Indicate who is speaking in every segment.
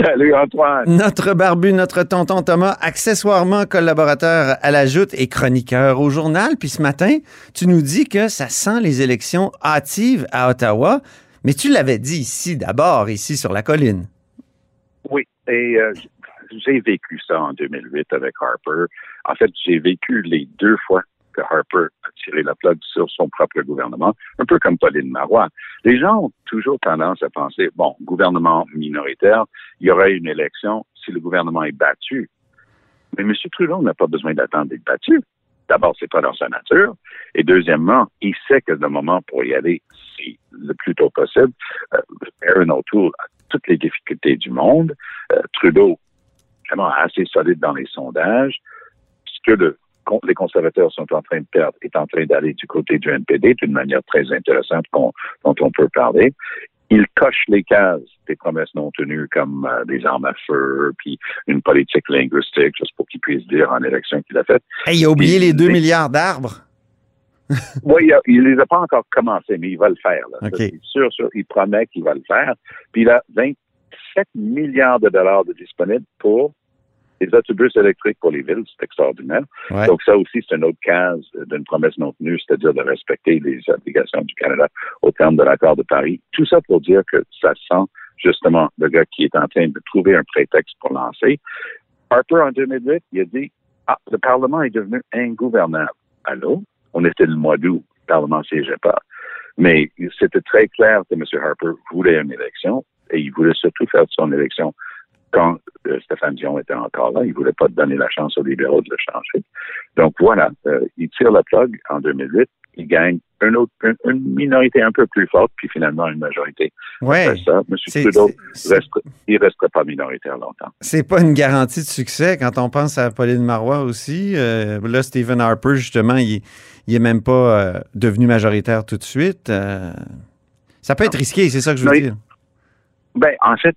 Speaker 1: Salut Antoine.
Speaker 2: Notre barbu, notre tonton Thomas, accessoirement collaborateur à la Joute et chroniqueur au journal. Puis ce matin, tu nous dis que ça sent les élections hâtives à Ottawa. Mais tu l'avais dit ici d'abord, ici sur la colline.
Speaker 1: Oui, et euh, j'ai vécu ça en 2008 avec Harper. En fait, j'ai vécu les deux fois que Harper tiré la plug sur son propre gouvernement, un peu comme Pauline Marois. Les gens ont toujours tendance à penser, bon, gouvernement minoritaire, il y aura une élection si le gouvernement est battu. Mais M. Trudeau n'a pas besoin d'attendre d'être battu. D'abord, c'est pas dans sa nature. Et deuxièmement, il sait que le moment pour y aller, c'est le plus tôt possible. Euh, Aaron O'Toole a toutes les difficultés du monde. Euh, Trudeau, vraiment assez solide dans les sondages. Ce que le les conservateurs sont en train de perdre est en train d'aller du côté du NPD d'une manière très intéressante dont on peut parler. Il coche les cases des promesses non tenues comme euh, des armes à feu, puis une politique linguistique, juste pour qu'il puisse dire en élection qu'il a fait.
Speaker 2: il a oublié les 2 milliards d'arbres.
Speaker 1: oui, il, ne les a pas encore commencés, mais il va le faire. C'est sûr, sûr, il promet qu'il va le faire. Puis il a 27 milliards de dollars de disponibles pour les autobus électriques pour les villes, c'est extraordinaire. Donc ça aussi, c'est une autre case d'une promesse non tenue, c'est-à-dire de respecter les obligations du Canada au terme de l'accord de Paris. Tout ça pour dire que ça sent justement le gars qui est en train de trouver un prétexte pour lancer. Harper, en 2008, il a dit, ah, le Parlement est devenu ingouvernable. Allô? On était le mois d'août, le Parlement ne siégeait pas. Mais c'était très clair que M. Harper voulait une élection et il voulait surtout faire son élection quand euh, Stéphane Dion était encore là. Il voulait pas donner la chance aux libéraux de le changer. Donc voilà, euh, il tire la plug en 2008. Il gagne une, autre, une, minorité un peu plus forte, puis finalement une majorité.
Speaker 2: Ouais.
Speaker 1: ça. M. Trudeau, reste, il resterait pas minoritaire longtemps.
Speaker 2: C'est pas une garantie de succès quand on pense à Pauline Marois aussi. Euh, là, Stephen Harper, justement, il, il est même pas devenu majoritaire tout de suite. ça peut être risqué, c'est ça que je veux dire.
Speaker 1: Ben, en fait,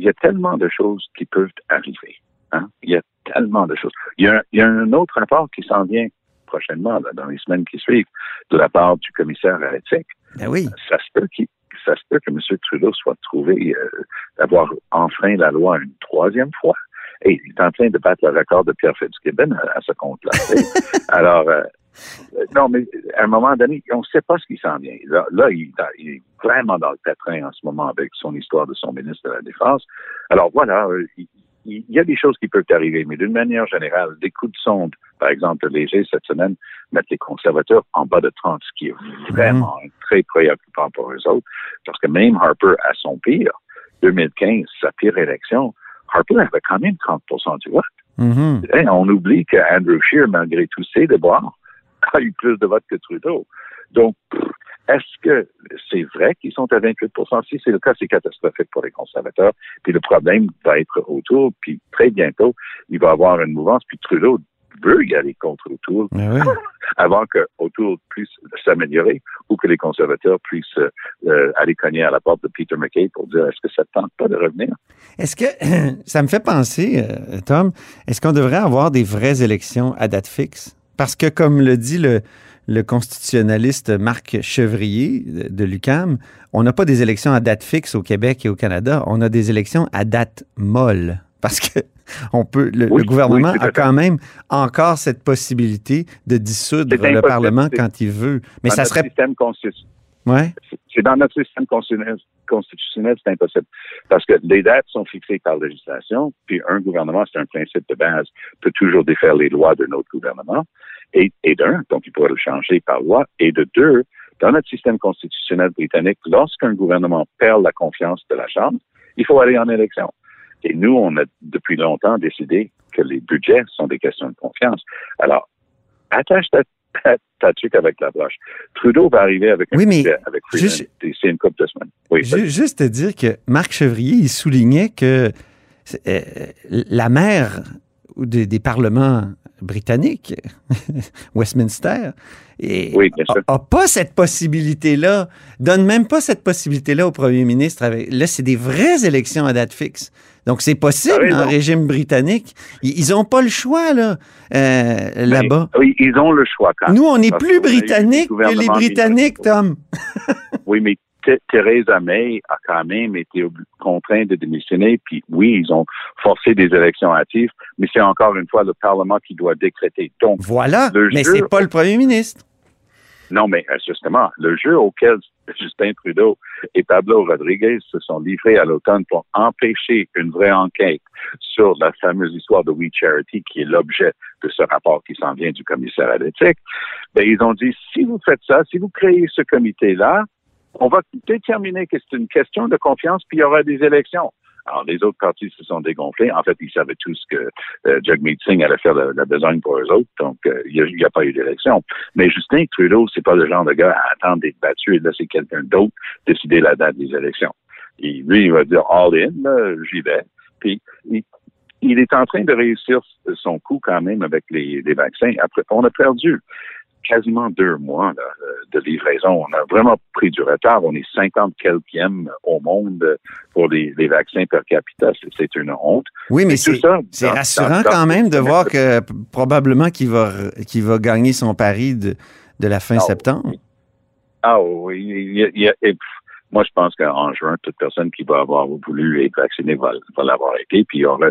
Speaker 1: il y a tellement de choses qui peuvent arriver. Hein? Il y a tellement de choses. Il y a, un autre rapport qui s'en vient prochainement, dans les semaines qui suivent, de la part du commissaire à l'éthique.
Speaker 2: Ben oui.
Speaker 1: Ça se peut ça se peut que M. Trudeau soit trouvé euh, d'avoir enfreint la loi une troisième fois. Et il est en train de battre le record de Pierre Fitzgibbon à, à ce compte-là. Alors, euh, euh, non, mais à un moment donné, on ne sait pas ce qui s'en vient. Là, il, est vraiment dans le pétrin en ce moment avec son histoire de son ministre de la Défense. Alors voilà, euh, il, y a des choses qui peuvent arriver, mais d'une manière générale, des coups de sonde, par exemple, léger cette semaine, mettent les conservateurs en bas de 30, ce qui est vraiment mhm. très préoccupant pour eux autres, parce que même Harper, à son pire, 2015, sa pire élection, Harper avait quand même 30% du vote. Mhm. on oublie que Andrew Scheer, malgré tous ses déboires, a eu plus de votes que Trudeau. Donc, est-ce que c'est vrai qu'ils sont à 28 Si c'est le cas, c'est catastrophique pour les conservateurs. Puis le problème va être autour, puis très bientôt, il va y avoir une mouvance, puis Trudeau veut y aller contre
Speaker 2: ah
Speaker 1: avant que O'Toole puisse s'améliorer ou que les conservateurs puissent euh, aller cogner à la porte de Peter McKay pour dire est-ce que ça ne tente pas de revenir?
Speaker 2: Est-ce que ça me fait penser, euh, Tom, est-ce qu'on devrait avoir des vraies élections à date fixe? Parce que, comme le dit le, constitutionnaliste Marc Chevrier de l'UCAM, on n'a pas des élections à date fixe au Québec et au Canada, on a des élections à date molle. Parce que on peut, le, gouvernement a quand même encore cette possibilité de dissoudre le Parlement quand il veut. Mais ça serait.
Speaker 1: Système
Speaker 2: ouais.
Speaker 1: C'est dans notre système constitutionnel, c'est impossible. Parce que les dates sont fixées par législation, puis un gouvernement, c'est un principe de base, peut toujours défaire les lois d'un autre gouvernement et, et d'un, donc il pourrait le changer par loi, et de deux, dans notre système constitutionnel britannique, lorsqu'un gouvernement perd la confiance de la Chambre, il faut aller en élection. Et nous, on a depuis longtemps décidé que les budgets sont des questions de confiance. Alors, attache ta, ta, avec la broche. Trudeau va arriver avec un budget avec juste, c'est une couple de semaines.
Speaker 2: Oui, juste te dire que Marc Chevrier, il soulignait que euh, la mère des, des parlements britannique, Westminster, et
Speaker 1: Oui, bien sûr.
Speaker 2: a, a pas cette possibilité-là, donne même pas cette possibilité-là au premier ministre. Avec, là, c'est des vraies élections à date fixe. Donc, c'est possible en régime britannique. Ils, ils ont pas le choix, là, euh, là-bas.
Speaker 1: Oui, ils ont le choix quand même.
Speaker 2: Nous, on est
Speaker 1: Parce
Speaker 2: plus britanniques que les Britanniques, Tom.
Speaker 1: Oui, mais Th- Theresa May a quand même été contrainte de démissionner. Puis oui, ils ont forcé des élections hâtives, mais c'est encore une fois le Parlement qui doit décréter. Donc,
Speaker 2: Voilà. Mais c'est pas le premier ministre.
Speaker 1: non, mais euh, justement, le jeu auquel Justin Trudeau et Pablo Rodriguez se sont livrés à l'automne pour empêcher une vraie enquête sur la fameuse histoire de We Charity, qui est l'objet de ce rapport qui s'en vient du commissaire à l'éthique, ben, ils ont dit, si vous faites ça, si vous créez ce comité-là, on va déterminer que c'est une question de confiance, puis il y aura des élections. Alors, les autres partis se sont dégonflés. En fait, ils savaient tous que euh, Jagmeet Singh allait faire la, la besogne pour eux autres, donc euh, il n'y a, pas eu d'élection. Mais Justin Trudeau, c'est pas le genre de gars à attendre d'être battu et laisser quelqu'un d'autre décider la date des élections. Et lui, il va dire all in, là, j'y vais. Puis, il, il est en train de réussir son coup quand même avec les, les vaccins. Après, on a perdu quasiment deux mois là, de livraison. On a vraiment pris du retard. On est 50 quelquième au monde pour les, les vaccins per capita. C'est- une honte.
Speaker 2: Oui, mais c'est
Speaker 1: dans-
Speaker 2: rassurant
Speaker 1: dans-
Speaker 2: quand même de voir que probablement qu'il va, qu'il va gagner son pari de, de la fin
Speaker 1: Ah,
Speaker 2: septembre.
Speaker 1: Ah oui, il y a- il pff, moi je pense qu'en juin, toute personne qui va avoir voulu être vaccinée va, va l'avoir été, puis il y aura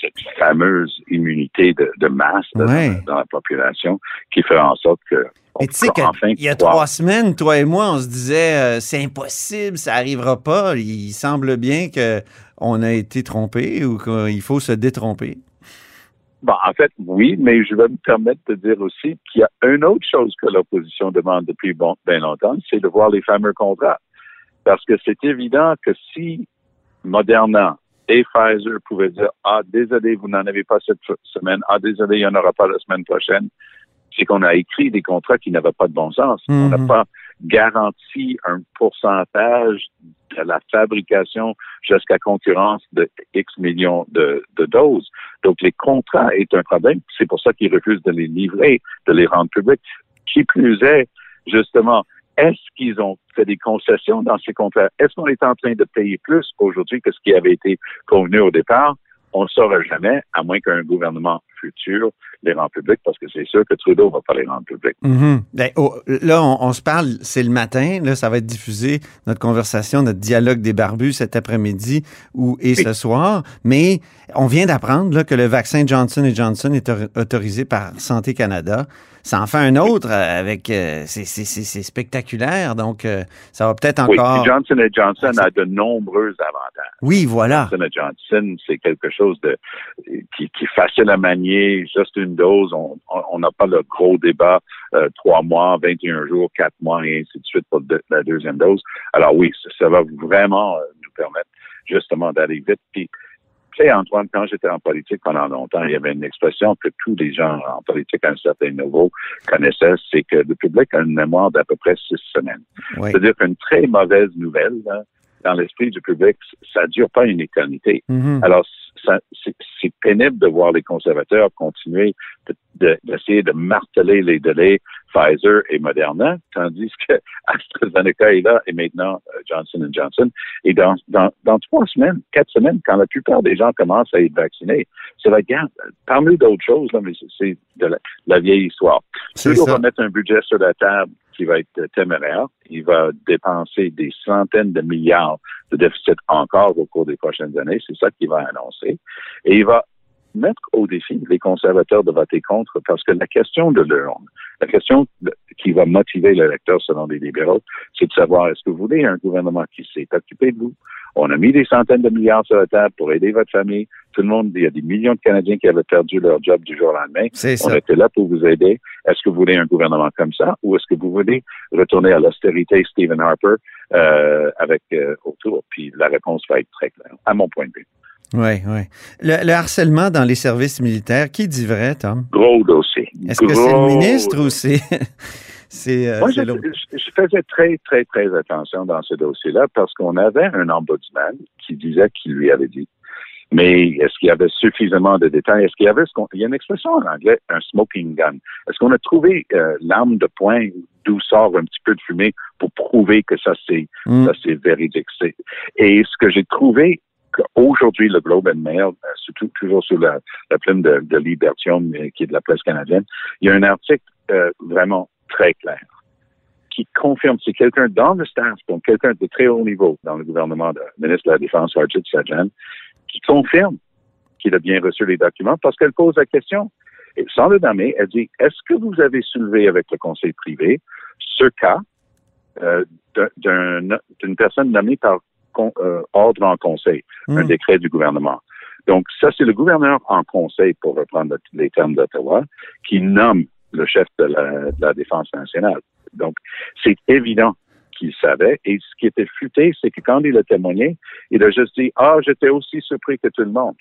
Speaker 1: cette fameuse immunité de, de masse
Speaker 2: Ouais.
Speaker 1: dans, dans la population qui fait en sorte que
Speaker 2: Et tu sais
Speaker 1: peut enfin
Speaker 2: qu'il y a
Speaker 1: croire-
Speaker 2: trois semaines, toi et moi, on se disait euh, c'est impossible, ça arrivera pas. Il semble bien que on a été trompé ou qu'il faut se détromper.
Speaker 1: Bon, en fait, oui, mais je vais me permettre de dire aussi qu'il y a une autre chose que l'opposition demande depuis bon, bien longtemps, c'est de voir les fameux contrats. Parce que c'est évident que si Moderna et Pfizer pouvaient dire, ah, désolé, vous n'en avez pas cette semaine, ah, désolé, il n'y en aura pas la semaine prochaine, c'est qu'on a écrit des contrats qui n'avaient pas de bon sens. On n'a
Speaker 2: Mhm.
Speaker 1: pas garanti un pourcentage de la fabrication jusqu'à concurrence de X millions de, de doses. Donc, les contrats est un problème. C'est pour ça qu'ils refusent de les livrer, de les rendre publics. Qui plus est, justement, est-ce qu'ils ont fait des concessions dans ces contrats? Est-ce qu'on est en train de payer plus aujourd'hui que ce qui avait été convenu au départ? On ne saura jamais, à moins qu'un gouvernement futur les rend publics, parce que c'est sûr que Trudeau va pas les rendre publics.
Speaker 2: Mhm. Ben, oh, là, on, on se parle, c'est le matin. Là, ça va être diffusé, notre conversation, notre dialogue des barbus cet après-midi ou, et ce soir. Mais on vient d'apprendre que le vaccin Johnson Johnson est au- autorisé par Santé Canada. Ça en fait un autre euh, avec. euh, c'est- spectaculaire. Donc, euh, ça va peut-être
Speaker 1: Oui,
Speaker 2: encore.
Speaker 1: puis Johnson Johnson a de nombreux avantages.
Speaker 2: Oui, voilà.
Speaker 1: Johnson Johnson, c'est quelque chose de qui, qui est facile à manier, juste une dose. On n'a pas le gros débat euh, trois mois, 21 jours, quatre mois et ainsi de suite pour de- la deuxième dose. Alors oui, ça, ça va vraiment euh, nous permettre justement d'aller vite. Puis, tu sais, Antoine, quand j'étais en politique pendant longtemps, il y avait une expression que tous les gens en politique à un certain niveau connaissaient, c'est que le public a une mémoire d'à peu près six semaines.
Speaker 2: Oui.
Speaker 1: C'est-à-dire qu'une très mauvaise nouvelle, là, dans l'esprit du public, ça dure pas une éternité.
Speaker 2: Mhm.
Speaker 1: Alors, ça- c'est c'est pénible de voir les conservateurs continuer de- de- d'essayer de, marteler les délais Pfizer et Moderna, tandis que AstraZeneca est là et maintenant euh, Johnson Johnson. Et dans, dans, dans trois semaines, quatre semaines, quand la plupart des gens commencent à être vaccinés, c'est la garde. Parmi d'autres choses, là, mais c'est- de la, la vieille histoire.
Speaker 2: C'est
Speaker 1: Trudeau
Speaker 2: ça.
Speaker 1: va mettre un budget sur la table qui va être téméraire. Il va dépenser des centaines de milliards de déficit encore au cours des prochaines années. C'est ça qu'il va annoncer. Et il va mettre au défi les conservateurs de voter contre parce que la question de l'urne, la question qui va motiver l'électeur selon les libéraux, c'est de savoir est-ce que vous voulez un gouvernement qui s'est occupé de vous? On a mis des centaines de milliards sur la table pour aider votre famille. Tout le monde, il y a des millions de Canadiens qui avaient perdu leur job du jour au lendemain.
Speaker 2: C'est
Speaker 1: On
Speaker 2: ça.
Speaker 1: était là pour vous aider. Est-ce que vous voulez un gouvernement comme ça ou est-ce que vous voulez retourner à l'austérité Stephen Harper euh, avec euh, autour? Puis la réponse va être très claire, à mon point de vue.
Speaker 2: Oui, oui. Le, le harcèlement dans les services militaires, qui dit vrai, Tom?
Speaker 1: Gros dossier.
Speaker 2: Est-ce que c'est le ministre ou c'est c'est euh,
Speaker 1: Moi, je, je- je faisais très, très, très attention dans ce dossier-là parce qu'on avait un ombudsman qui disait qu'il lui avait dit. Mais est-ce qu'il y avait suffisamment de détails? Est-ce qu'il y avait ce qu'on, il y a une expression en anglais, un smoking gun. Est-ce qu'on a trouvé euh, l'arme de poing d'où sort un petit peu de fumée pour prouver que ça c'est,
Speaker 2: Mm.
Speaker 1: ça c'est véridique? C'est- Et ce que j'ai trouvé qu'aujourd'hui, le Globe and Mail, euh, surtout toujours sur la, la plume de, de Libertium, qui est de la presse canadienne, il y a un article euh, vraiment très clair qui confirme, c'est quelqu'un dans le staff, donc quelqu'un de très haut niveau dans le gouvernement, le ministre de la Défense, Arjit Sajjan, qui confirme qu'il a bien reçu les documents parce qu'elle pose la question. Et sans le nommer, elle dit, est-ce que vous avez soulevé avec le conseil privé ce cas euh, d'un- d'un- d'une personne nommée par con- euh, ordre en conseil, un
Speaker 2: Mm.
Speaker 1: décret du gouvernement? Donc, ça, c'est le gouverneur en conseil, pour reprendre les termes d'Ottawa, qui nomme le chef de la, de la Défense nationale. Donc, c'est évident qu'il savait. Et ce qui était futé, c'est que quand il a témoigné, il a juste dit, ah, j'étais aussi surpris que tout le monde.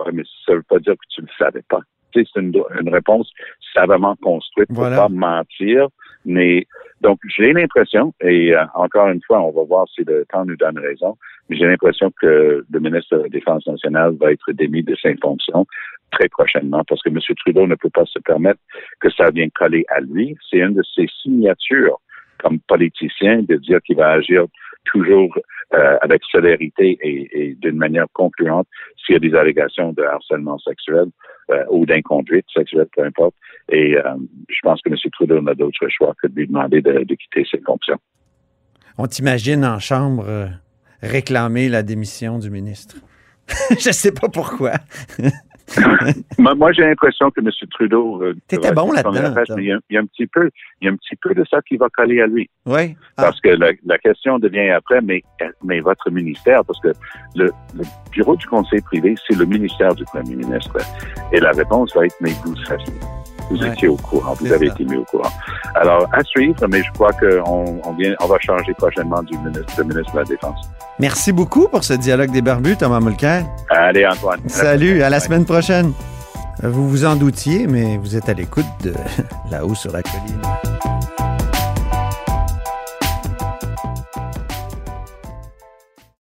Speaker 1: Ouais, mais ça veut pas dire que tu ne le savais pas. C'est une, une réponse savamment construite pour
Speaker 2: Voilà.
Speaker 1: pas mentir. Mais donc, j'ai l'impression, et euh, encore une fois, on va voir si le temps nous donne raison, mais j'ai l'impression que le ministre de la Défense nationale va être démis de ses fonctions très prochainement parce que M. Trudeau ne peut pas se permettre que ça vienne coller à lui. C'est une de ses signatures comme politicien de dire qu'il va agir toujours euh, avec célérité et, d'une manière concluante s'il y a des allégations de harcèlement sexuel euh, ou d'inconduite sexuelle, peu importe. Et euh, je pense que M. Trudeau n'a d'autre choix que de lui demander de, de quitter ses fonctions.
Speaker 2: On t'imagine en chambre réclamer la démission du ministre. Je sais pas pourquoi.
Speaker 1: moi, j'ai l'impression que M. Trudeau. euh,
Speaker 2: T'étais bon là-dedans,
Speaker 1: il y, a, un petit peu, il y a un petit peu de ça qui va coller à lui.
Speaker 2: Oui. Ah,
Speaker 1: Parce que la, la question devient après, mais, mais votre ministère, parce que le, le bureau du conseil privé, c'est le ministère du premier ministre. Et la réponse va être, mais vous saviez. Vous
Speaker 2: Ouais.
Speaker 1: étiez au courant, vous avez
Speaker 2: ça.
Speaker 1: été mis au courant. Alors, à suivre, mais je crois qu'on on vient, on va changer prochainement du ministre, ministre de la Défense.
Speaker 2: Merci beaucoup pour ce dialogue des barbus, Thomas Mulcair.
Speaker 1: Allez, Antoine.
Speaker 2: Salut, à la semaine prochaine. Vous vous en doutiez, mais vous êtes à l'écoute de là-haut sur la colline.